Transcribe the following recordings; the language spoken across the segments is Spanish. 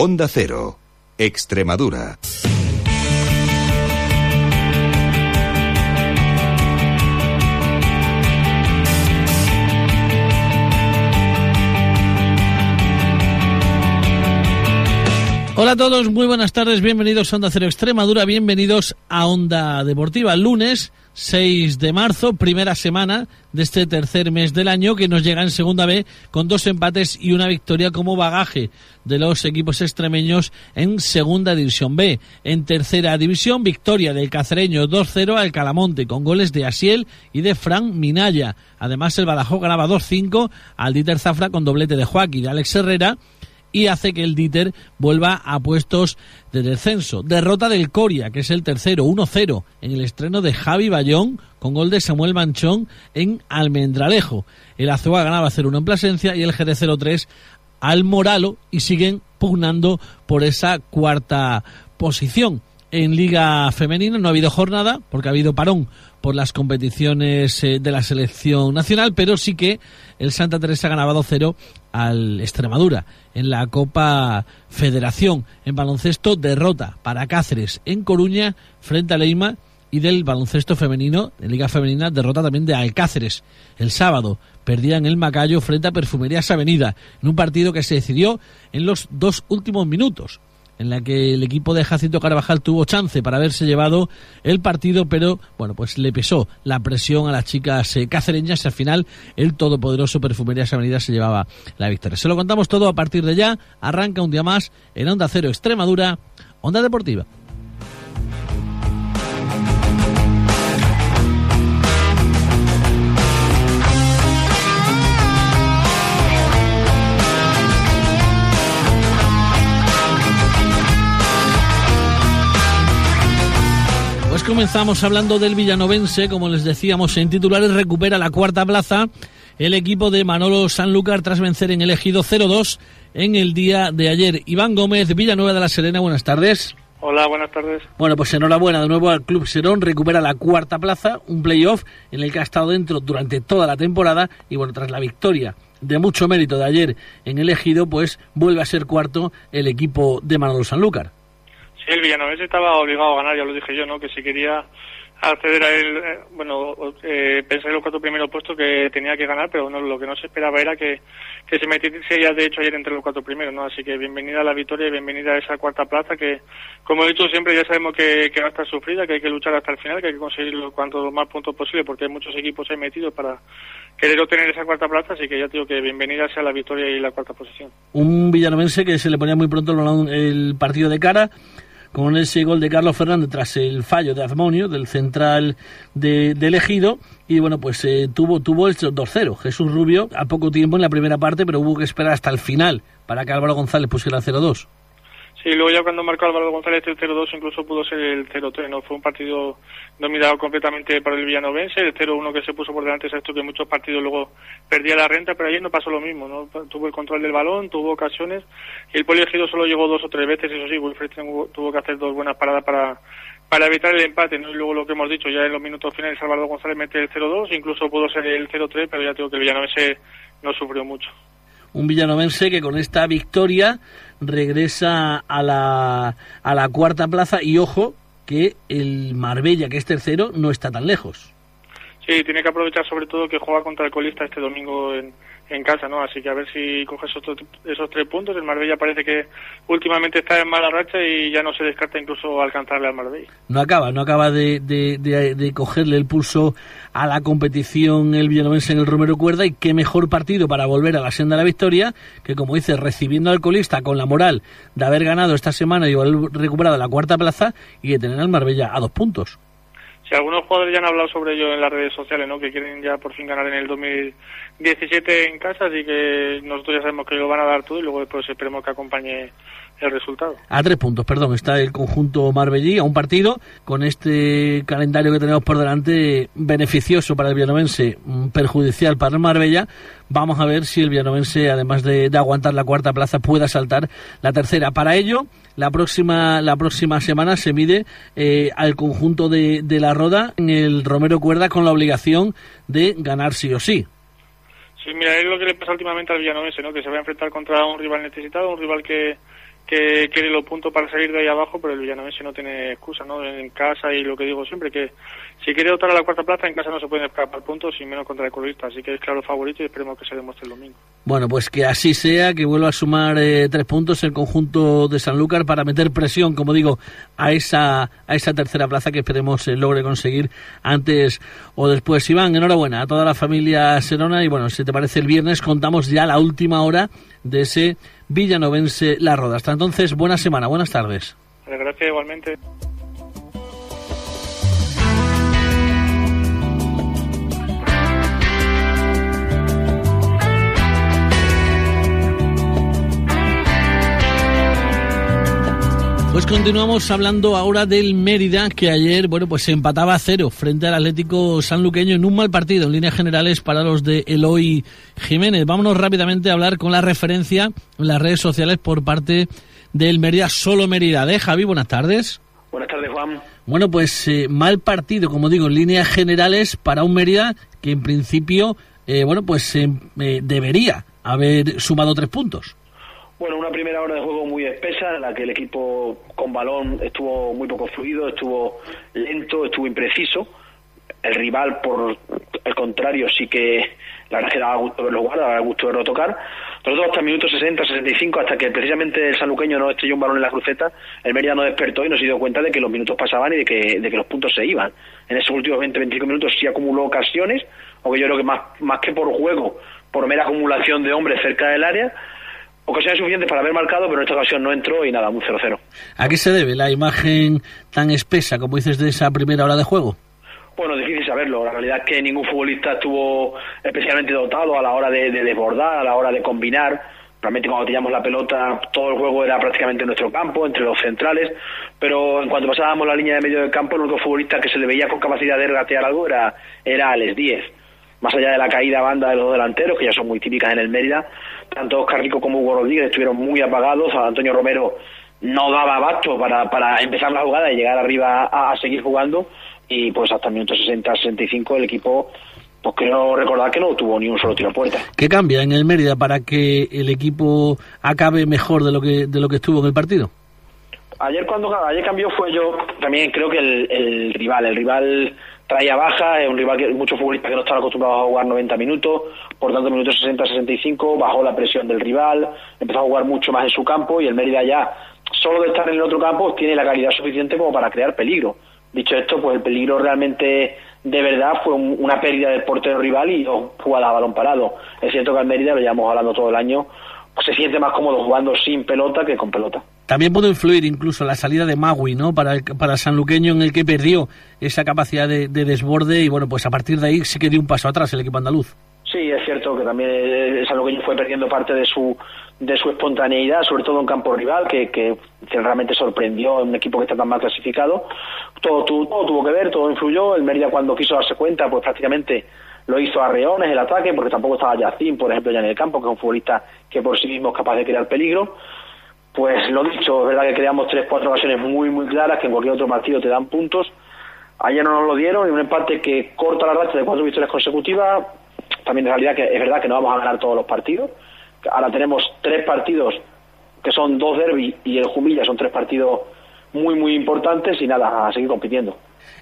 Onda Cero, Extremadura. Hola a todos, muy buenas tardes, bienvenidos a Onda Cero Extremadura, bienvenidos a Onda Deportiva. Lunes 6 de marzo, primera semana de este tercer mes del año que nos llega en segunda B con dos empates y una victoria como bagaje de los equipos extremeños en segunda división B. En tercera división, victoria del cacereño 2-0 al Calamonte con goles de Asiel y de Fran Minaya. Además, el Badajoz ganaba 2-5 al Dieter Zafra con doblete de Joaquín y de Alex Herrera y hace que el Dieter vuelva a puestos de descenso. Derrota del Coria, que es el tercero, 1-0 en el estreno de Javi Bayón con gol de Samuel Manchón en Almendralejo. El Azúa ganaba 0-1 en Plasencia y el Jerez 0-3 al Moralo y siguen pugnando por esa cuarta posición. En Liga Femenina no ha habido jornada porque ha habido parón por las competiciones eh, de la selección nacional, pero sí que el Santa Teresa ganaba 2-0 al Extremadura en la Copa Federación. En baloncesto, derrota para Cáceres en Coruña frente a Leima y del baloncesto femenino, en Liga Femenina, derrota también de Alcáceres. El sábado perdían el Macayo frente a Perfumerías Avenida, en un partido que se decidió en los dos últimos minutos en la que el equipo de Jacinto Carvajal tuvo chance para haberse llevado el partido, pero bueno, pues le pesó la presión a las chicas eh, cacereñas y al final el todopoderoso Perfumerías Avenida se llevaba la victoria. Se lo contamos todo a partir de ya. Arranca un día más en Onda Cero Extremadura, Onda Deportiva. Comenzamos hablando del villanovense, como les decíamos en titulares, recupera la cuarta plaza el equipo de Manolo Sanlúcar tras vencer en el ejido 0-2 en el día de ayer. Iván Gómez, Villanueva de la Serena, buenas tardes. Hola, buenas tardes. Bueno, pues enhorabuena de nuevo al Club Serón, recupera la cuarta plaza, un playoff en el que ha estado dentro durante toda la temporada y bueno, tras la victoria de mucho mérito de ayer en el ejido, pues vuelve a ser cuarto el equipo de Manolo Sanlúcar el Villanovense estaba obligado a ganar, ya lo dije yo, ¿no? Que si quería acceder a él, eh, bueno, eh, pensé en los cuatro primeros puestos que tenía que ganar, pero no, lo que no se esperaba era que, que se metiese ya de hecho ayer entre los cuatro primeros, ¿no? Así que bienvenida a la victoria y bienvenida a esa cuarta plaza que, como he dicho siempre, ya sabemos que, que va a estar sufrida, que hay que luchar hasta el final, que hay que conseguir cuantos más puntos posible porque hay muchos equipos ahí metidos para querer obtener esa cuarta plaza, así que ya digo que bienvenida sea la victoria y la cuarta posición. Un villanovense que se le ponía muy pronto el partido de cara, con ese gol de Carlos Fernández tras el fallo de Azmonio, del central de, elegido, y bueno, pues eh, tuvo, tuvo el 2-0. Jesús Rubio a poco tiempo en la primera parte, pero hubo que esperar hasta el final para que Álvaro González pusiera 0-2. Sí, luego ya cuando marcó Álvaro González el 0-2 incluso pudo ser el 0-3, ¿no? Fue un partido dominado completamente por el villanovense, el 0-1 que se puso por delante es esto que muchos partidos luego perdía la renta, pero ayer no pasó lo mismo, ¿no? Tuvo el control del balón, tuvo ocasiones y el poliegido solo llegó dos o tres veces, eso sí, Wilfred tuvo que hacer dos buenas paradas para para evitar el empate, ¿no? Y luego lo que hemos dicho, ya en los minutos finales Álvaro González mete el 0-2, incluso pudo ser el 0-3, pero ya tengo que el villanovense no sufrió mucho un villanovense que con esta victoria regresa a la, a la cuarta plaza y ojo que el Marbella, que es tercero, no está tan lejos. Sí, tiene que aprovechar sobre todo que juega contra el colista este domingo en, en casa, ¿no? Así que a ver si coge esos, esos tres puntos. El Marbella parece que últimamente está en mala racha y ya no se descarta incluso alcanzarle al Marbella. No acaba, no acaba de, de, de, cogerle el pulso a la competición el villanovense en el Romero Cuerda y qué mejor partido para volver a la senda de la victoria que, como dice, recibiendo al colista con la moral de haber ganado esta semana y haber recuperado la cuarta plaza y de tener al Marbella a dos puntos. Si algunos jugadores ya han hablado sobre ello en las redes sociales, ¿no? Que quieren ya por fin ganar en el 2017 en casa, así que nosotros ya sabemos que lo van a dar todo y luego después esperemos que acompañe el resultado. A tres puntos, perdón, está el conjunto Marbellí a un partido con este calendario que tenemos por delante beneficioso para el vianovense, mm, perjudicial para el Marbella. Vamos a ver si el vianovense, además de, aguantar la cuarta plaza, pueda saltar la tercera. Para ello, la próxima, la próxima semana se mide eh, al conjunto de, de la Roda en el Romero Cuerda con la obligación de ganar sí o sí. Mira, es lo que le pasa últimamente al Villanovense, ¿no? Que se va a enfrentar contra un rival necesitado, un rival que, que quiere los puntos para salir de ahí abajo, pero el Villanovense no tiene excusa, ¿no? En casa y lo que digo siempre, que si quiere optar a la cuarta plaza, en casa no se pueden escapar puntos y menos contra el colista, así que es claro favorito y esperemos que se demuestre el domingo. Bueno, pues que así sea, que vuelva a sumar eh, tres puntos el conjunto de Sanlúcar para meter presión, como digo, a esa, a esa tercera plaza que esperemos eh, logre conseguir antes o después. Iván, enhorabuena a toda la familia Serona y bueno, si te parece el viernes contamos ya la última hora de ese villanovense La Roda. Hasta entonces, buena semana, buenas tardes. Gracias igualmente. Pues continuamos hablando ahora del Mérida, que ayer, bueno, pues se empataba a cero frente al Atlético Sanluqueño en un mal partido, en líneas generales, para los de Eloy Jiménez. Vámonos rápidamente a hablar con la referencia en las redes sociales por parte del Mérida, solo Mérida. De Javi, buenas tardes. Buenas tardes, Juan. Bueno, pues eh, mal partido, como digo, en líneas generales para un Mérida que en principio, eh, bueno, pues eh, debería haber sumado tres puntos. Bueno, una primera hora de juego muy espesa, en la que el equipo con balón estuvo muy poco fluido, estuvo lento, estuvo impreciso. El rival, por el contrario, sí que la verdad que daba gusto verlo jugar, daba gusto verlo tocar. Todo hasta el minuto 60, 65, hasta que precisamente el sanuqueño no estrelló un balón en la cruceta, el Mérida no despertó y no se dio cuenta de que los minutos pasaban y de que, de que los puntos se iban. En esos últimos 20, 25 minutos sí acumuló ocasiones, aunque yo creo que más, más que por juego, por mera acumulación de hombres cerca del área, ocasiones suficientes para haber marcado, pero en esta ocasión no entró y nada, un 0-0. ¿A qué se debe la imagen tan espesa, como dices, de esa primera hora de juego? Bueno, difícil saberlo. La realidad es que ningún futbolista estuvo especialmente dotado a la hora de, desbordar, a la hora de combinar. Realmente cuando tiramos la pelota todo el juego era prácticamente en nuestro campo, entre los centrales, pero en cuanto pasábamos la línea de medio del campo, el único futbolista que se le veía con capacidad de regatear algo era, era Alex Díez. Más allá de la caída banda de los delanteros, que ya son muy típicas en el Mérida, tanto Oscar Rico como Hugo Rodríguez estuvieron muy apagados. Antonio Romero no daba abasto para, para empezar la jugada y llegar arriba a, seguir jugando. Y pues hasta el minuto 60-65 el equipo pues creo recordar que no tuvo ni un solo tiro a puerta. ¿Qué cambia en el Mérida para que el equipo acabe mejor de lo que de lo que estuvo en el partido? Ayer cuando ayer cambió fue yo también creo que el, el rival, el rival traía baja, es un rival que muchos futbolistas que no están acostumbrados a jugar 90 minutos, por tanto minutos 60-65 bajó la presión del rival, empezó a jugar mucho más en su campo y el Mérida ya, solo de estar en el otro campo, tiene la calidad suficiente como para crear peligro. Dicho esto, pues el peligro realmente de verdad fue una pérdida del portero rival y dos jugadas a balón parado. Es cierto que el Mérida, lo llevamos hablando todo el año, se siente más cómodo jugando sin pelota que con pelota. También pudo influir incluso la salida de Magui, ¿no? Para el, para Sanluqueño en el que perdió esa capacidad de, desborde y bueno, pues a partir de ahí sí que dio un paso atrás el equipo andaluz. Sí, es cierto que también el Sanluqueño fue perdiendo parte de su de su espontaneidad, sobre todo en campo rival, que, que, realmente sorprendió en un equipo que está tan mal clasificado. Todo, todo, todo, tuvo que ver, todo influyó. El Mérida cuando quiso darse cuenta, pues prácticamente lo hizo a Reones el ataque, porque tampoco estaba Yacín, por ejemplo, ya en el campo, que es un futbolista que por sí mismo es capaz de crear peligro. Pues lo dicho, es verdad que creamos tres, cuatro ocasiones muy, muy claras que en cualquier otro partido te dan puntos. Ayer no nos lo dieron y un empate que corta la racha de cuatro victorias consecutivas. También en realidad que es verdad que no vamos a ganar todos los partidos. Ahora tenemos tres partidos que son dos derbis y el Jumilla son tres partidos muy, muy importantes y nada, a seguir compitiendo.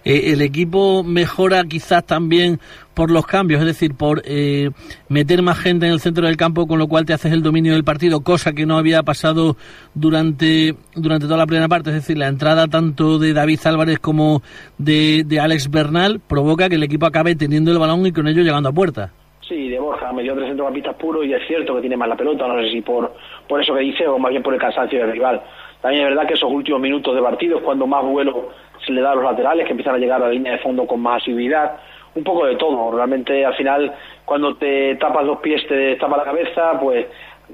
Eh, el equipo mejora quizás también por los cambios, es decir, por eh, meter más gente en el centro del campo, con lo cual te haces el dominio del partido, cosa que no había pasado durante, durante toda la primera parte, es decir, la entrada tanto de David Álvarez como de, de Alex Bernal provoca que el equipo acabe teniendo el balón y con ello llegando a puerta. Sí, de Borja, me dio tres centrocampistas puros y es cierto que tiene más la pelota, no sé si por, por eso que dice o más bien por el cansancio del rival. También es verdad que esos últimos minutos de partido es cuando más vuelo se le da a los laterales, que empiezan a llegar a la línea de fondo con más asiduidad, un poco de todo. Realmente al final, cuando te tapas los pies, te tapa la cabeza, pues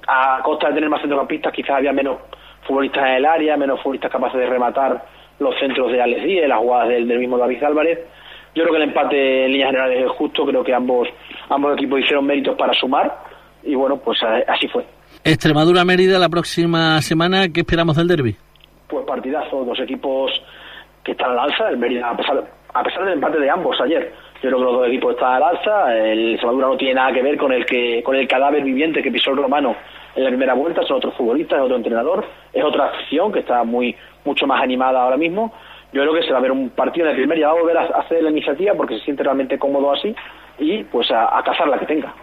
a costa de tener más centrocampistas, quizás había menos futbolistas en el área, menos futbolistas capaces de rematar los centros de Alex Díez, las jugadas del, mismo David Álvarez. Yo creo que el empate en líneas generales es justo, creo que ambos, ambos equipos hicieron méritos para sumar y bueno, pues así fue. Extremadura-Mérida la próxima semana, ¿qué esperamos del derby? Pues partidazo, dos equipos que están al alza, el Mérida, a pesar, a pesar del empate de ambos ayer. Yo creo que los dos equipos están al alza, el Extremadura no tiene nada que ver con el que con el cadáver viviente que pisó el romano en la primera vuelta, son otros futbolistas, es otro entrenador, es otra acción que está muy mucho más animada ahora mismo. Yo creo que se va a ver un partido en el primer y va a volver a hacer la iniciativa porque se siente realmente cómodo así y pues a, a cazar la que tenga.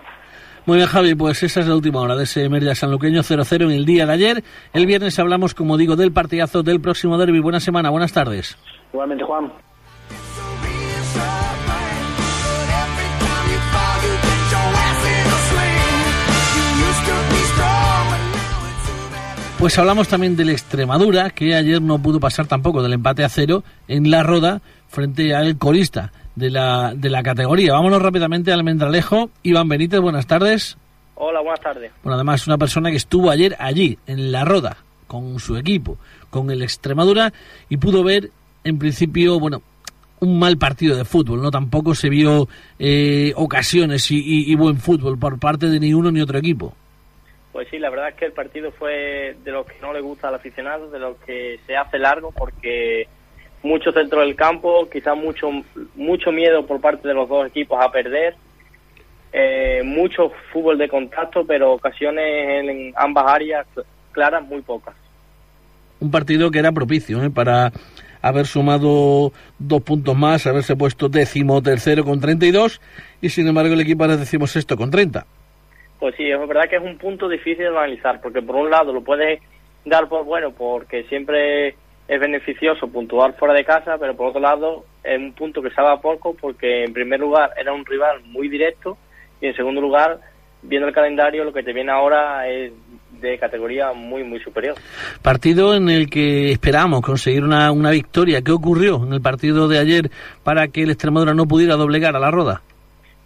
Muy bien, Javi, pues esa es la última hora de ese Merida Sanluqueño 0-0 en el día de ayer. El viernes hablamos, como digo, del partidazo del próximo derby. Buena semana, buenas tardes. Igualmente, Juan. Pues hablamos también del Extremadura, que ayer no pudo pasar tampoco del empate a cero en la roda frente al corista de la, de la categoría. Vámonos rápidamente al Mendralejo. Iván Benítez, buenas tardes. Hola, buenas tardes. Bueno, además, una persona que estuvo ayer allí, en la roda, con su equipo, con el Extremadura, y pudo ver, en principio, bueno, un mal partido de fútbol, ¿no? Tampoco se vio eh, ocasiones y, y, y buen fútbol por parte de ni uno ni otro equipo. Pues sí, la verdad es que el partido fue de los que no le gusta al aficionado, de los que se hace largo porque mucho centro del campo, quizás mucho mucho miedo por parte de los dos equipos a perder, eh, mucho fútbol de contacto, pero ocasiones en ambas áreas claras muy pocas. Un partido que era propicio ¿eh? para haber sumado dos puntos más, haberse puesto décimo tercero con 32 y sin embargo el equipo ahora decimos esto con 30. Pues sí, es verdad que es un punto difícil de analizar, porque por un lado lo puedes dar por bueno, porque siempre es beneficioso puntuar fuera de casa, pero por otro lado es un punto que sabe a poco, porque en primer lugar era un rival muy directo y en segundo lugar, viendo el calendario, lo que te viene ahora es de categoría muy, muy superior. Partido en el que esperamos conseguir una, una victoria. ¿Qué ocurrió en el partido de ayer para que el Extremadura no pudiera doblegar a la roda?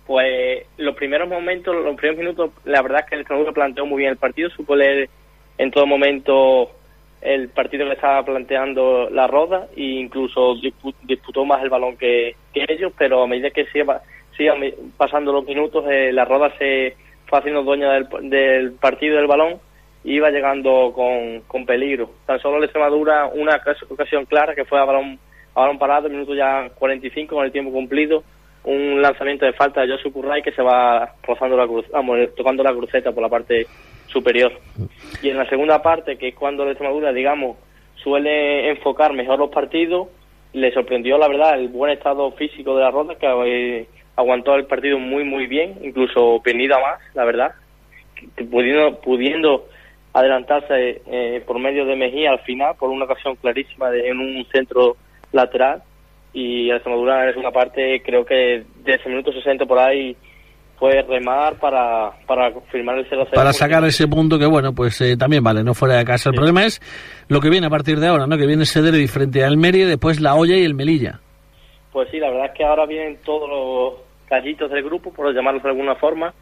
Pues los primeros momentos, los primeros minutos, la verdad es que el Extremadura planteó muy bien el partido, supo leer en todo momento el partido que estaba planteando la Roda e incluso disputó más el balón que, ellos, pero a medida que sigan siga pasando los minutos, eh, la Roda se fue haciendo dueña del, del partido del balón y iba llegando con, con peligro. Tan solo el Extremadura una ocasión clara que fue a balón, a balón parado, minuto ya 45 con el tiempo cumplido, un lanzamiento de falta de Josu Curray que se va rozando la cruz, vamos, tocando la cruceta por la parte superior. Y en la segunda parte, que es cuando la Extremadura, digamos, suele enfocar mejor los partidos, le sorprendió, la verdad, el buen estado físico de la ronda, que eh, aguantó el partido muy, muy bien, incluso penida más, la verdad, pudiendo, pudiendo adelantarse eh, por medio de Mejía al final, por una ocasión clarísima de, en un centro lateral y el Extremadura en una parte creo que de ese minuto 60 por ahí fue remar para, para firmar el 0-0. Para sacar ese punto que, bueno, pues eh, también vale, no fuera de casa. El sí. problema es lo que viene a partir de ahora, ¿no? Que viene ese derby frente al Almería y después la olla y el Melilla. Pues sí, la verdad es que ahora vienen todos los callitos del grupo, por llamarlos de alguna forma,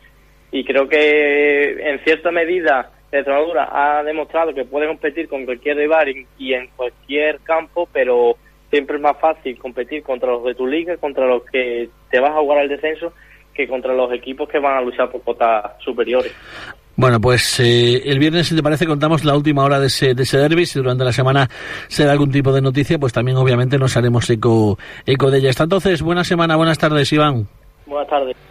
y creo que en cierta medida Extremadura ha demostrado que puede competir con cualquier rival y en cualquier campo, pero siempre es más fácil competir contra los de tu liga, contra los que te vas a jugar al descenso, que contra los equipos que van a luchar por cotas superiores. Bueno, pues eh, el viernes, si te parece, contamos la última hora de ese, de ese derby. Si durante la semana se da algún tipo de noticia, pues también obviamente nos haremos eco, eco de ella. Hasta entonces, buena semana, buenas tardes, Iván. Buenas tardes.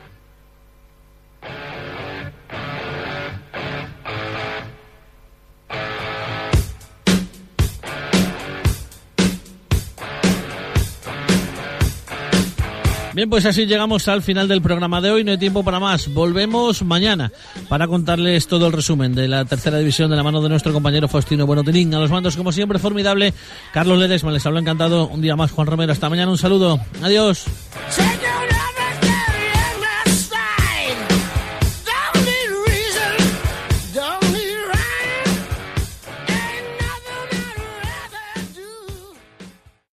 Bien, pues así llegamos al final del programa de hoy. No hay tiempo para más. Volvemos mañana para contarles todo el resumen de la tercera división de la mano de nuestro compañero Faustino Buenotinín. A los mandos, como siempre, formidable. Carlos Ledesma, les hablo encantado. Un día más, Juan Romero. Hasta mañana. Un saludo. Adiós.